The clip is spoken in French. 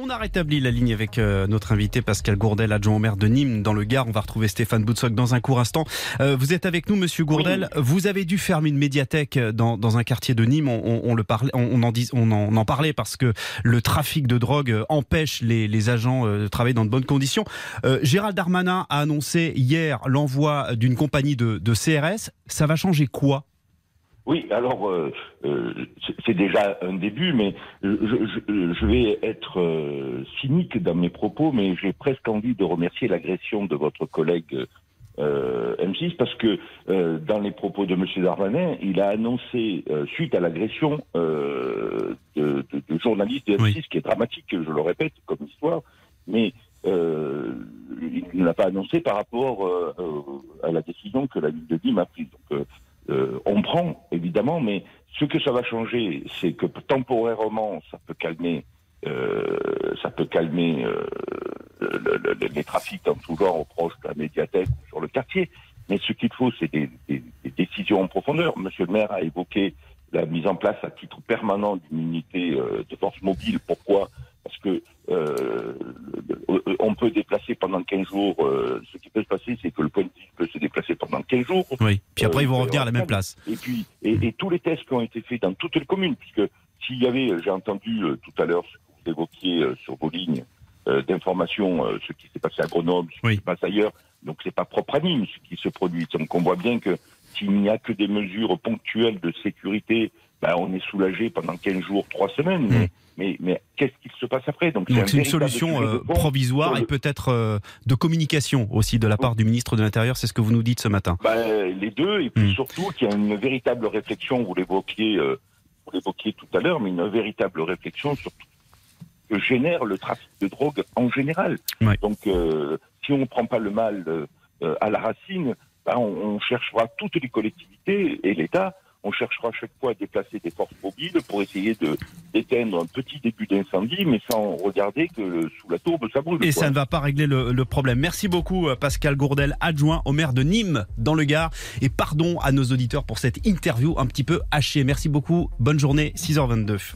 On a rétabli la ligne avec euh, notre invité Pascal Gourdel, adjoint au maire de Nîmes dans le Gard. On va retrouver Stéphane Boutsock dans un court instant. Euh, vous êtes avec nous, monsieur Gourdel. Vous avez dû fermer une médiathèque dans, dans un quartier de Nîmes. On, on le parlait, on, en dit, on, en, on, en, parlait parce que le trafic de drogue empêche les, les agents euh, de travailler dans de bonnes conditions. Euh, Gérald Darmanin a annoncé hier l'envoi d'une compagnie de, de CRS. Ça va changer quoi oui, alors euh, euh, c'est déjà un début, mais je, je, je vais être euh, cynique dans mes propos, mais j'ai presque envie de remercier l'agression de votre collègue euh, M6 parce que euh, dans les propos de M. Darmanin, il a annoncé suite à l'agression de, de, de, journalistes de M6, oui. qui est dramatique, je le répète, comme histoire, mais il ne l'a pas annoncé par rapport à la décision que la ville de Nîmes a prise. Donc, euh, on prend, évidemment, mais ce que ça va changer, c'est que temporairement, ça peut calmer, euh, ça peut calmer euh, le, le, les trafics en tout genre proche de la médiathèque ou sur le quartier. Mais ce qu'il faut, c'est des, des, des, décisions en profondeur. Monsieur le maire a évoqué la mise en place à titre permanent d'une unité de force mobile. Pourquoi Parce que euh, on peut déplacer pendant 15 jours. Euh, ce qui peut se passer, c'est que le point de vue peut se déplacer pendant 15 jours. Oui. Puis après, ils vont revenir à la même place. Et puis, et, et, tous les tests qui ont été faits dans toutes les communes, puisque s'il y avait, j'ai entendu tout à l'heure ce que vous évoquiez sur vos lignes d'information, ce qui s'est passé à Grenoble, ce qui oui. se passe ailleurs. Donc c'est pas propre à Nîmes ce qui se produit. Donc on voit bien que s'il n'y a que des mesures ponctuelles de sécurité, ben, on est soulagé pendant 15 jours, 3 semaines. Mmh. Mais, mais, mais qu'est-ce qu'il se passe après? Donc c'est une solution euh, provisoire et peut-être euh, de communication aussi de la part du ministre de l'Intérieur, c'est ce que vous nous dites ce matin. Ben, les deux, et puis mmh. surtout qu'il y a une véritable réflexion, vous l'évoquiez, euh, vous l'évoquiez tout à l'heure, mais une véritable réflexion sur ce que génère le trafic de drogue en général. Ouais. Donc euh, si on ne prend pas le mal euh, à la racine, ben, on, on, cherchera toutes les collectivités et l'État, on cherchera à chaque fois à déplacer des forces mobiles pour essayer de d'éteindre un petit début d'incendie, mais sans regarder que sous la tourbe ça brûle. Et quoi. ça ne va pas régler le, le, problème. Merci beaucoup Pascal Gourdel, adjoint au maire de Nîmes dans le Gard. Et pardon à nos auditeurs pour cette interview un petit peu hachée. Merci beaucoup. Bonne journée, 6h22.